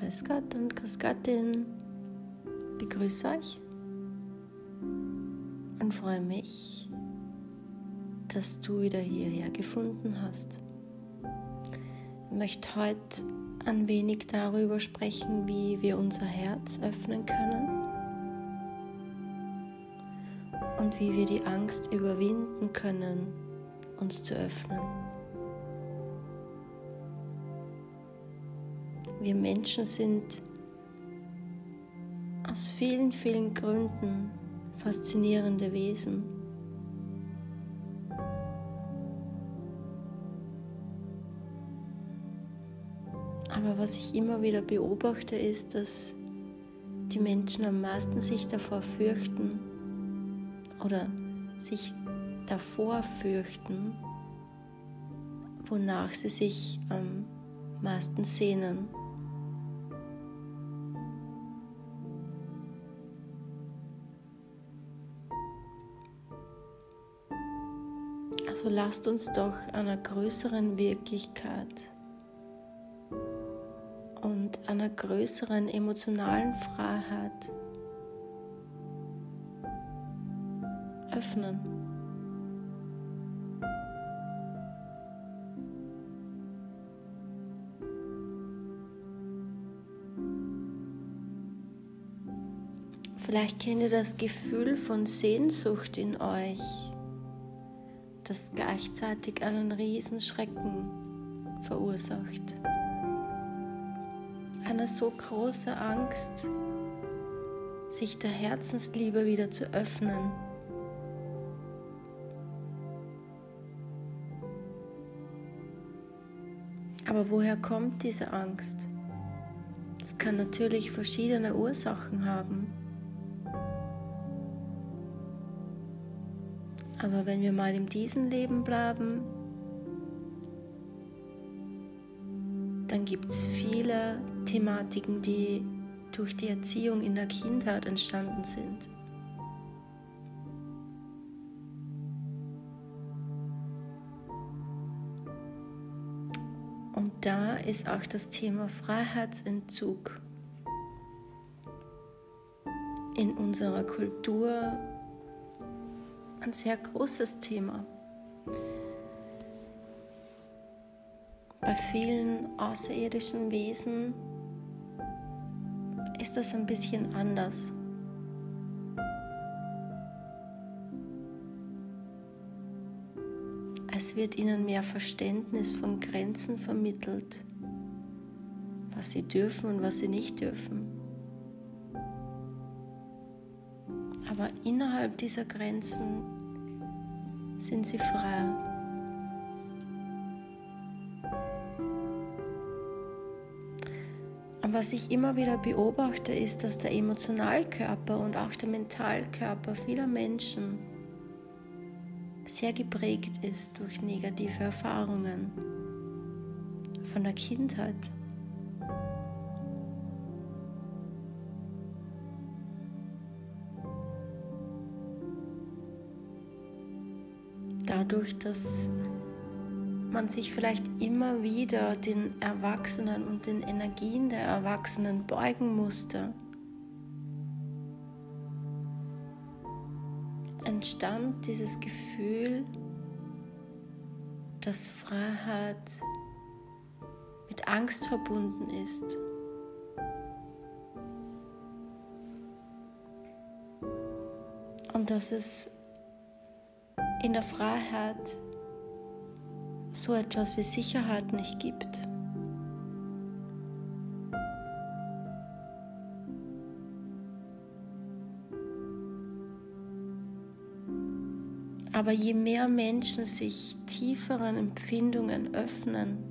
Grüß Gott und Grüß Gottin. Begrüße euch und freue mich, dass du wieder hierher gefunden hast. Ich möchte heute ein wenig darüber sprechen, wie wir unser Herz öffnen können und wie wir die Angst überwinden können, uns zu öffnen. Wir Menschen sind aus vielen, vielen Gründen faszinierende Wesen. Aber was ich immer wieder beobachte, ist, dass die Menschen am meisten sich davor fürchten oder sich davor fürchten, wonach sie sich am meisten sehnen. Also lasst uns doch einer größeren Wirklichkeit und einer größeren emotionalen Freiheit öffnen. Vielleicht kennt ihr das Gefühl von Sehnsucht in euch das gleichzeitig einen Riesenschrecken verursacht. Eine so große Angst, sich der Herzensliebe wieder zu öffnen. Aber woher kommt diese Angst? Es kann natürlich verschiedene Ursachen haben. Aber wenn wir mal in diesem Leben bleiben, dann gibt es viele Thematiken, die durch die Erziehung in der Kindheit entstanden sind. Und da ist auch das Thema Freiheitsentzug in unserer Kultur ein sehr großes Thema. Bei vielen außerirdischen Wesen ist das ein bisschen anders. Es wird ihnen mehr Verständnis von Grenzen vermittelt, was sie dürfen und was sie nicht dürfen. Aber innerhalb dieser Grenzen sind sie frei. Und was ich immer wieder beobachte, ist, dass der Emotionalkörper und auch der Mentalkörper vieler Menschen sehr geprägt ist durch negative Erfahrungen von der Kindheit. Dadurch, dass man sich vielleicht immer wieder den Erwachsenen und den Energien der Erwachsenen beugen musste, entstand dieses Gefühl, dass Freiheit mit Angst verbunden ist. Und dass es in der Freiheit so etwas wie Sicherheit nicht gibt. Aber je mehr Menschen sich tieferen Empfindungen öffnen,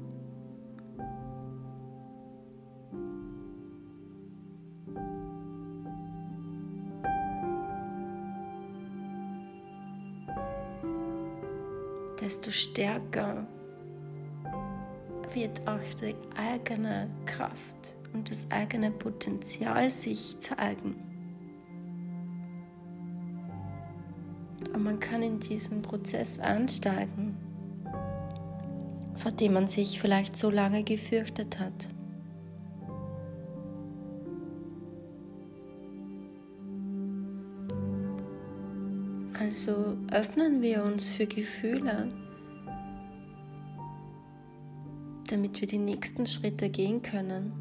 desto stärker wird auch die eigene Kraft und das eigene Potenzial sich zeigen. Und man kann in diesen Prozess einsteigen, vor dem man sich vielleicht so lange gefürchtet hat. Also öffnen wir uns für Gefühle damit wir die nächsten Schritte gehen können.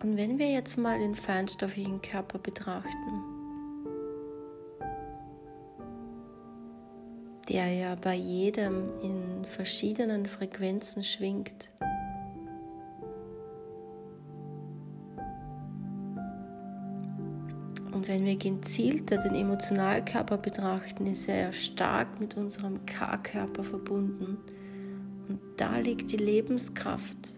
Und wenn wir jetzt mal den feinstofflichen Körper betrachten, der ja bei jedem in verschiedenen Frequenzen schwingt. Und wenn wir gezielter den Emotionalkörper betrachten, ist er stark mit unserem K-Körper verbunden. Und da liegt die Lebenskraft.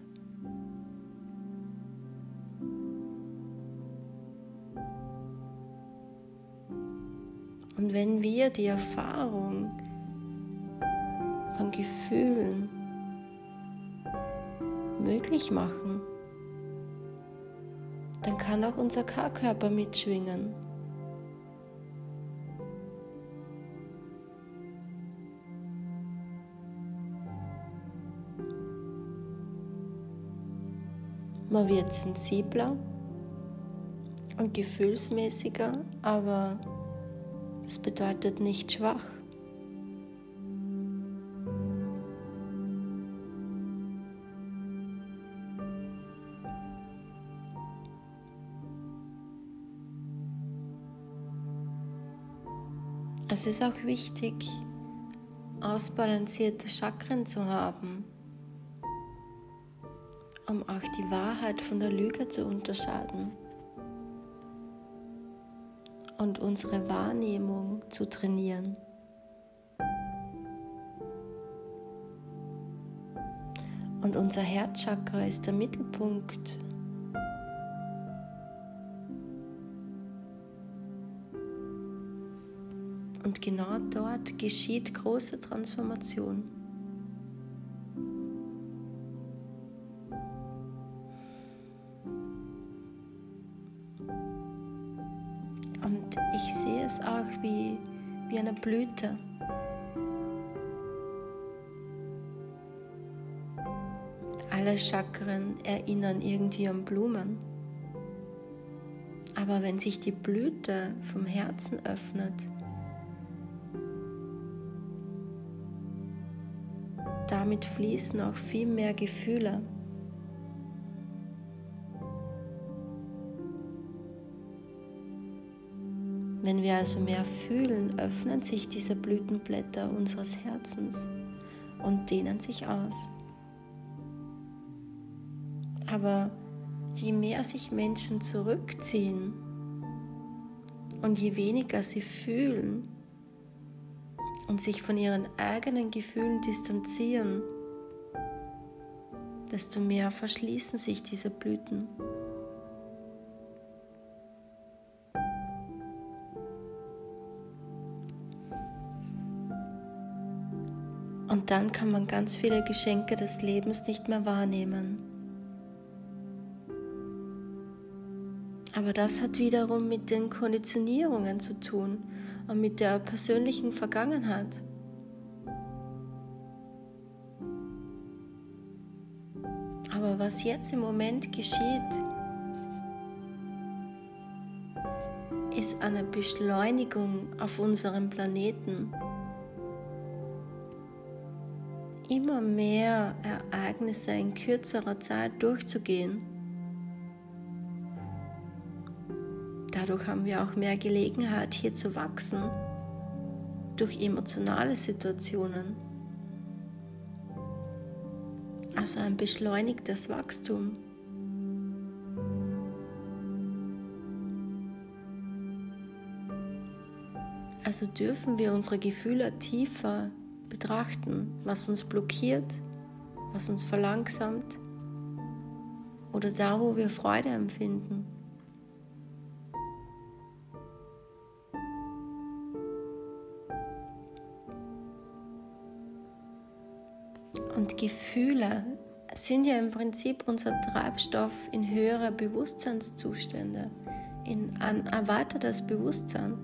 Und wenn wir die Erfahrung von Gefühlen möglich machen, dann kann auch unser K-Körper mitschwingen. Man wird sensibler und gefühlsmäßiger, aber es bedeutet nicht schwach. Es ist auch wichtig, ausbalancierte Chakren zu haben, um auch die Wahrheit von der Lüge zu unterscheiden und unsere Wahrnehmung zu trainieren. Und unser Herzchakra ist der Mittelpunkt Genau dort geschieht große Transformation. Und ich sehe es auch wie, wie eine Blüte. Alle Chakren erinnern irgendwie an Blumen. Aber wenn sich die Blüte vom Herzen öffnet, damit fließen auch viel mehr Gefühle. Wenn wir also mehr fühlen, öffnen sich diese Blütenblätter unseres Herzens und dehnen sich aus. Aber je mehr sich Menschen zurückziehen und je weniger sie fühlen, und sich von ihren eigenen Gefühlen distanzieren, desto mehr verschließen sich diese Blüten. Und dann kann man ganz viele Geschenke des Lebens nicht mehr wahrnehmen. Aber das hat wiederum mit den Konditionierungen zu tun und mit der persönlichen Vergangenheit. Aber was jetzt im Moment geschieht, ist eine Beschleunigung auf unserem Planeten. Immer mehr Ereignisse in kürzerer Zeit durchzugehen. Dadurch haben wir auch mehr Gelegenheit, hier zu wachsen, durch emotionale Situationen. Also ein beschleunigtes Wachstum. Also dürfen wir unsere Gefühle tiefer betrachten, was uns blockiert, was uns verlangsamt oder da, wo wir Freude empfinden. Gefühle sind ja im Prinzip unser Treibstoff in höhere Bewusstseinszustände, in ein erweitertes Bewusstsein.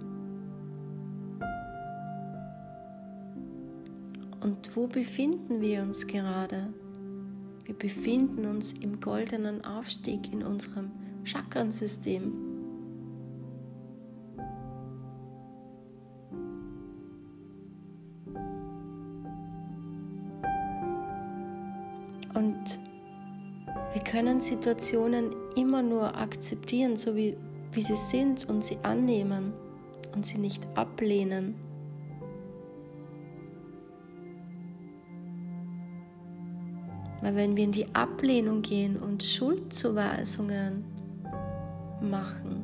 Und wo befinden wir uns gerade? Wir befinden uns im goldenen Aufstieg in unserem Chakrensystem. Können Situationen immer nur akzeptieren, so wie, wie sie sind und sie annehmen und sie nicht ablehnen. Weil wenn wir in die Ablehnung gehen und Schuldzuweisungen machen,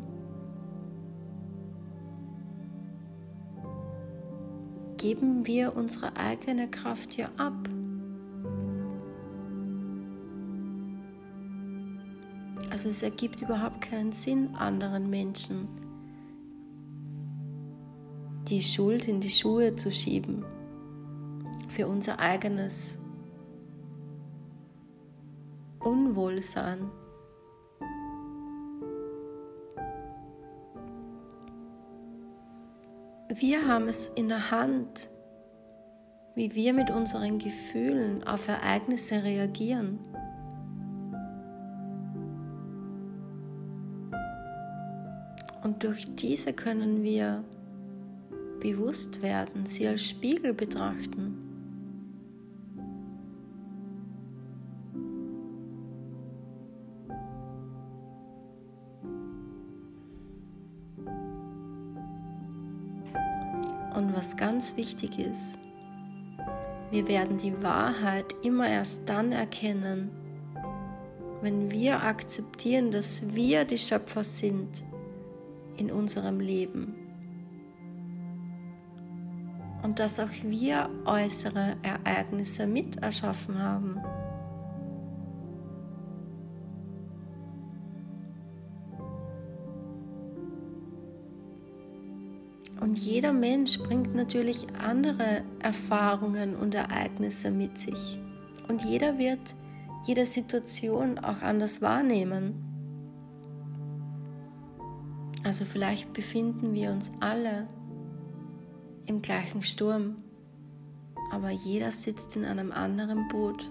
geben wir unsere eigene Kraft ja ab. Also es ergibt überhaupt keinen Sinn, anderen Menschen die Schuld in die Schuhe zu schieben für unser eigenes Unwohlsein. Wir haben es in der Hand, wie wir mit unseren Gefühlen auf Ereignisse reagieren. Und durch diese können wir bewusst werden, sie als Spiegel betrachten. Und was ganz wichtig ist, wir werden die Wahrheit immer erst dann erkennen, wenn wir akzeptieren, dass wir die Schöpfer sind in unserem Leben und dass auch wir äußere Ereignisse mit erschaffen haben. Und jeder Mensch bringt natürlich andere Erfahrungen und Ereignisse mit sich. Und jeder wird jede Situation auch anders wahrnehmen. Also vielleicht befinden wir uns alle im gleichen Sturm, aber jeder sitzt in einem anderen Boot.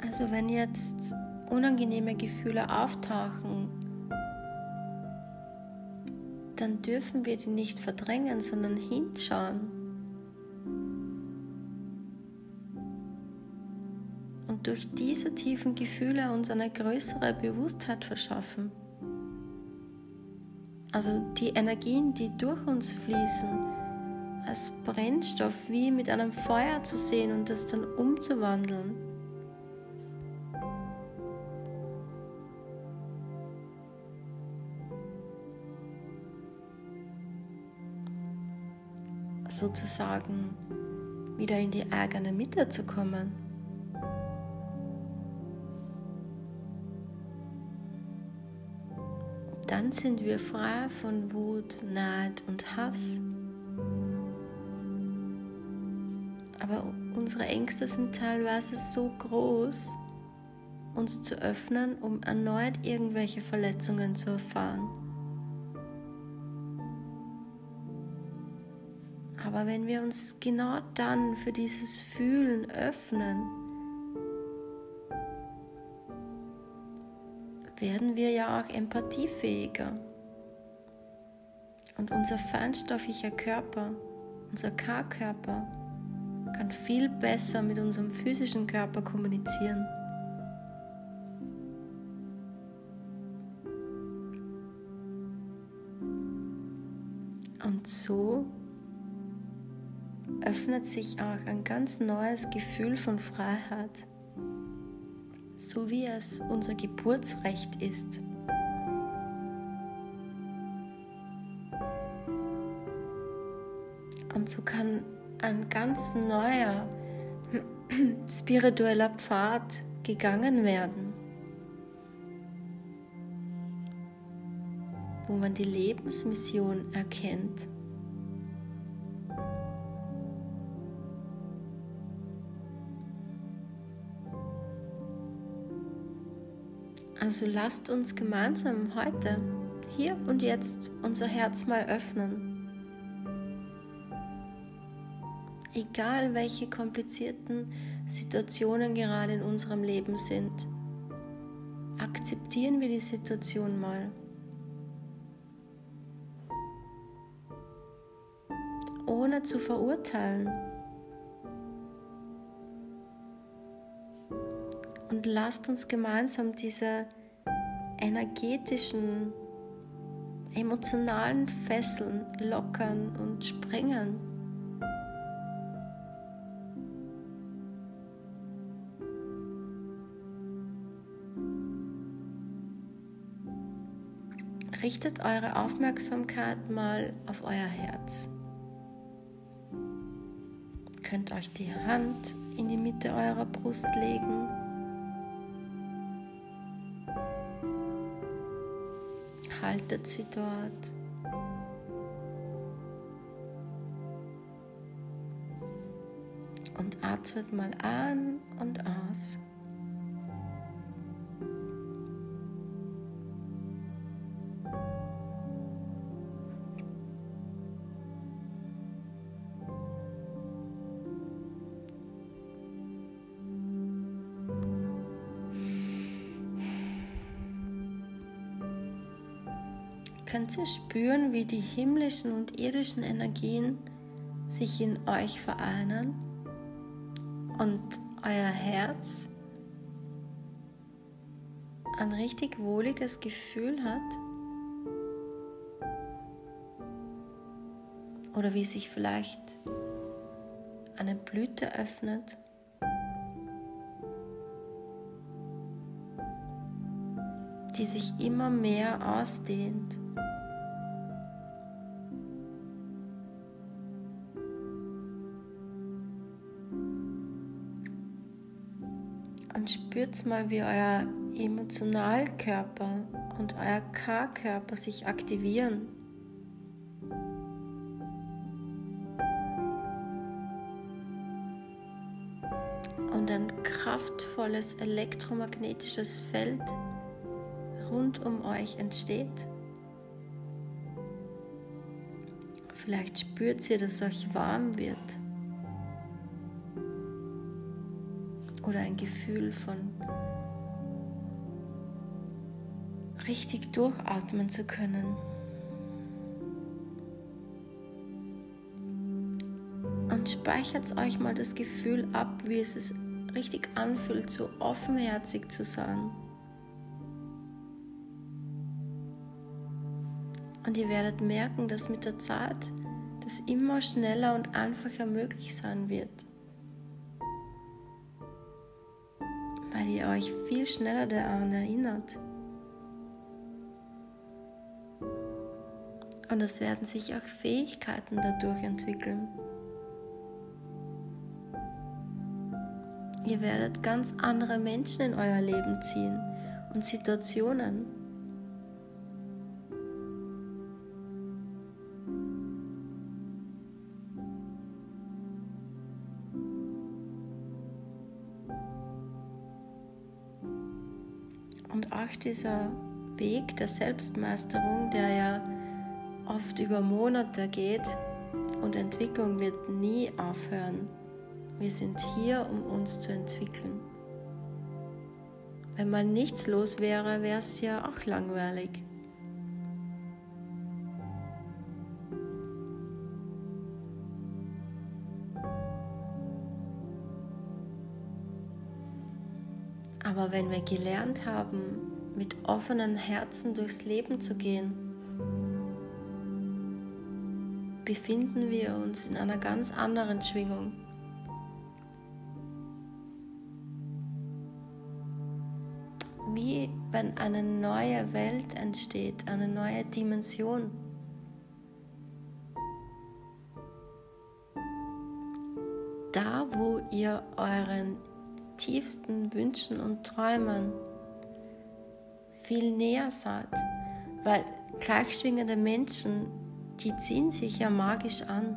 Also wenn jetzt unangenehme Gefühle auftauchen, dann dürfen wir die nicht verdrängen, sondern hinschauen durch diese tiefen Gefühle uns eine größere Bewusstheit verschaffen. Also die Energien, die durch uns fließen, als Brennstoff wie mit einem Feuer zu sehen und das dann umzuwandeln. sozusagen wieder in die eigene Mitte zu kommen. Dann sind wir frei von Wut, Neid und Hass. Aber unsere Ängste sind teilweise so groß, uns zu öffnen, um erneut irgendwelche Verletzungen zu erfahren. Aber wenn wir uns genau dann für dieses Fühlen öffnen, werden wir ja auch empathiefähiger. Und unser feinstofflicher Körper, unser K-Körper, kann viel besser mit unserem physischen Körper kommunizieren. Und so öffnet sich auch ein ganz neues Gefühl von Freiheit so wie es unser Geburtsrecht ist. Und so kann ein ganz neuer spiritueller Pfad gegangen werden, wo man die Lebensmission erkennt. Also lasst uns gemeinsam heute, hier und jetzt, unser Herz mal öffnen. Egal welche komplizierten Situationen gerade in unserem Leben sind, akzeptieren wir die Situation mal. Ohne zu verurteilen. Und lasst uns gemeinsam diese energetischen, emotionalen Fesseln lockern und sprengen. Richtet eure Aufmerksamkeit mal auf euer Herz. Könnt euch die Hand in die Mitte eurer Brust legen haltet sie dort. Und atmet mal an und aus. Könnt ihr spüren, wie die himmlischen und irdischen Energien sich in euch vereinen und euer Herz ein richtig wohliges Gefühl hat. Oder wie sich vielleicht eine Blüte öffnet. die sich immer mehr ausdehnt. Spürt mal, wie euer Emotionalkörper und euer K-Körper sich aktivieren. Und ein kraftvolles elektromagnetisches Feld rund um euch entsteht. Vielleicht spürt ihr, dass euch warm wird. Oder ein Gefühl von richtig durchatmen zu können. Und speichert euch mal das Gefühl ab, wie es sich richtig anfühlt, so offenherzig zu sein. Und ihr werdet merken, dass mit der Zeit das immer schneller und einfacher möglich sein wird. Weil ihr euch viel schneller daran erinnert. Und es werden sich auch Fähigkeiten dadurch entwickeln. Ihr werdet ganz andere Menschen in euer Leben ziehen und Situationen. Auch dieser Weg der Selbstmeisterung, der ja oft über Monate geht und Entwicklung wird nie aufhören. Wir sind hier, um uns zu entwickeln. Wenn mal nichts los wäre, wäre es ja auch langweilig. Aber wenn wir gelernt haben, mit offenen Herzen durchs Leben zu gehen, befinden wir uns in einer ganz anderen Schwingung. Wie wenn eine neue Welt entsteht, eine neue Dimension. Da, wo ihr euren tiefsten Wünschen und Träumen viel näher seid, weil gleichschwingende Menschen, die ziehen sich ja magisch an.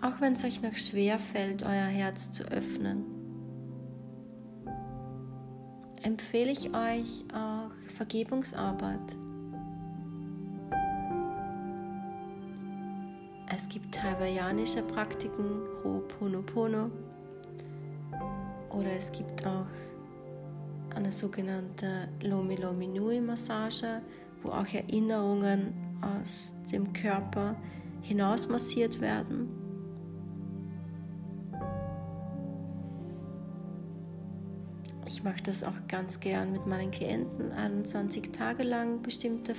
Auch wenn es euch noch schwer fällt, euer Herz zu öffnen. empfehle ich euch auch Vergebungsarbeit. Gibt hawaiianische Praktiken, Ho'oponopono, oder es gibt auch eine sogenannte Lomi Lomi Nui Massage, wo auch Erinnerungen aus dem Körper hinaus massiert werden. Ich mache das auch ganz gern mit meinen Klienten, 21 Tage lang bestimmte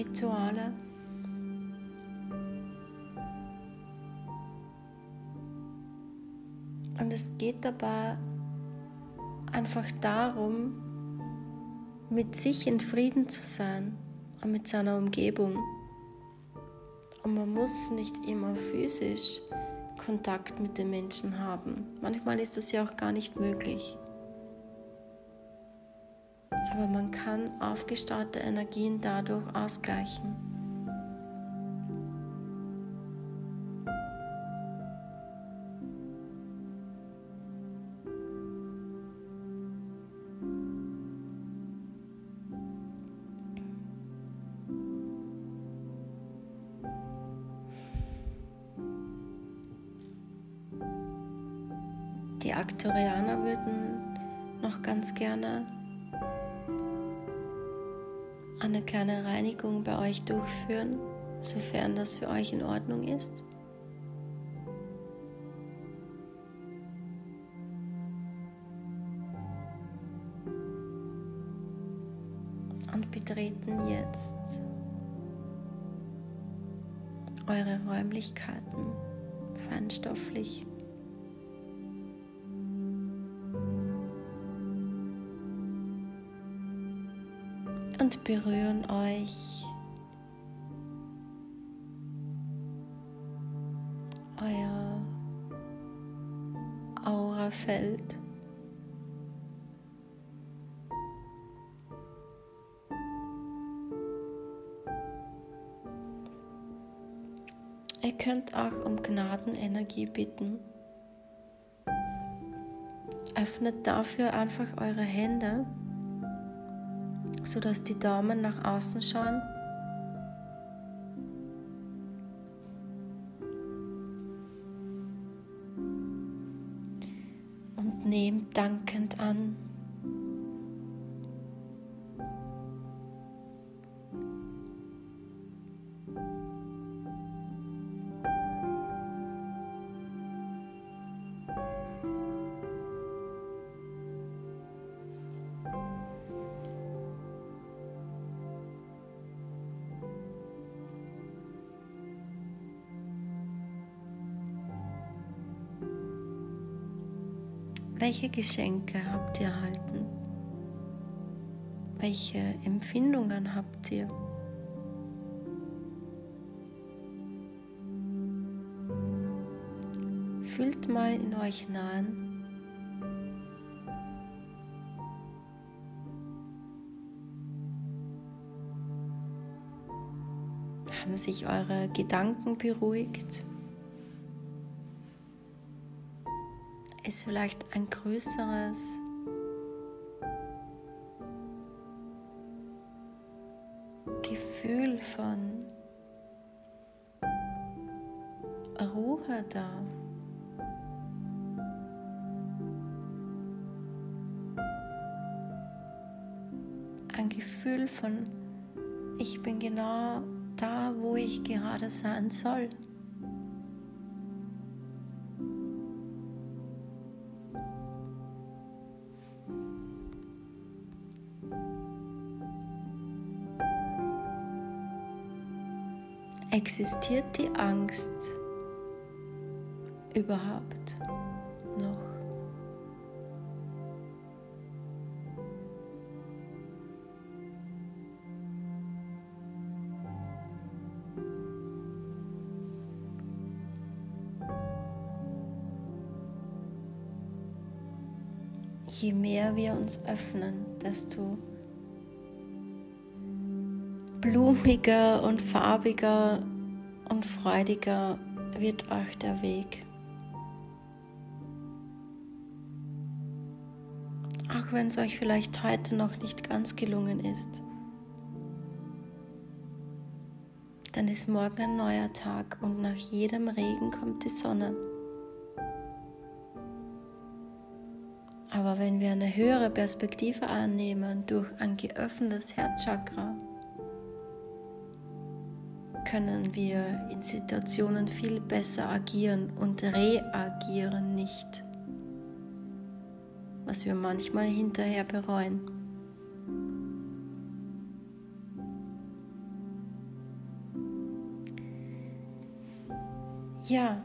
Vergebungsrituale. Und es geht dabei einfach darum, mit sich in Frieden zu sein und mit seiner Umgebung. Und man muss nicht immer physisch Kontakt mit den Menschen haben. Manchmal ist das ja auch gar nicht möglich. Aber man kann aufgestaute Energien dadurch ausgleichen. Die Aktorianer würden noch ganz gerne eine kleine Reinigung bei euch durchführen, sofern das für euch in Ordnung ist. Und betreten jetzt eure Räumlichkeiten feinstofflich. Und berühren euch euer Aurafeld. Ihr könnt auch um Gnadenenergie bitten. Öffnet dafür einfach eure Hände sodass die Daumen nach außen schauen. Und nehmt dankend Welche Geschenke habt ihr erhalten? Welche Empfindungen habt ihr? Fühlt mal in euch hinein. Haben sich eure Gedanken beruhigt? Ist vielleicht ein größeres Gefühl von Ruhe da. Ein Gefühl von, ich bin genau da, wo ich gerade sein soll. Existiert die Angst überhaupt noch? Je mehr wir uns öffnen, desto blumiger und farbiger und freudiger wird euch der Weg. Auch wenn es euch vielleicht heute noch nicht ganz gelungen ist. Dann ist morgen ein neuer Tag und nach jedem Regen kommt die Sonne. Aber wenn wir eine höhere Perspektive annehmen durch ein geöffnetes Herzchakra, können wir in Situationen viel besser agieren und reagieren nicht, was wir manchmal hinterher bereuen. Ja,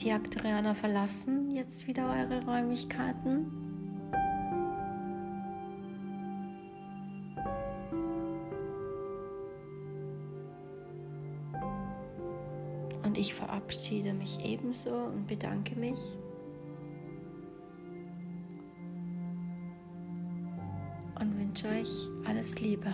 die Aktorianer verlassen jetzt wieder eure Räumlichkeiten. Verabschiede mich ebenso und bedanke mich. Und wünsche euch alles Liebe.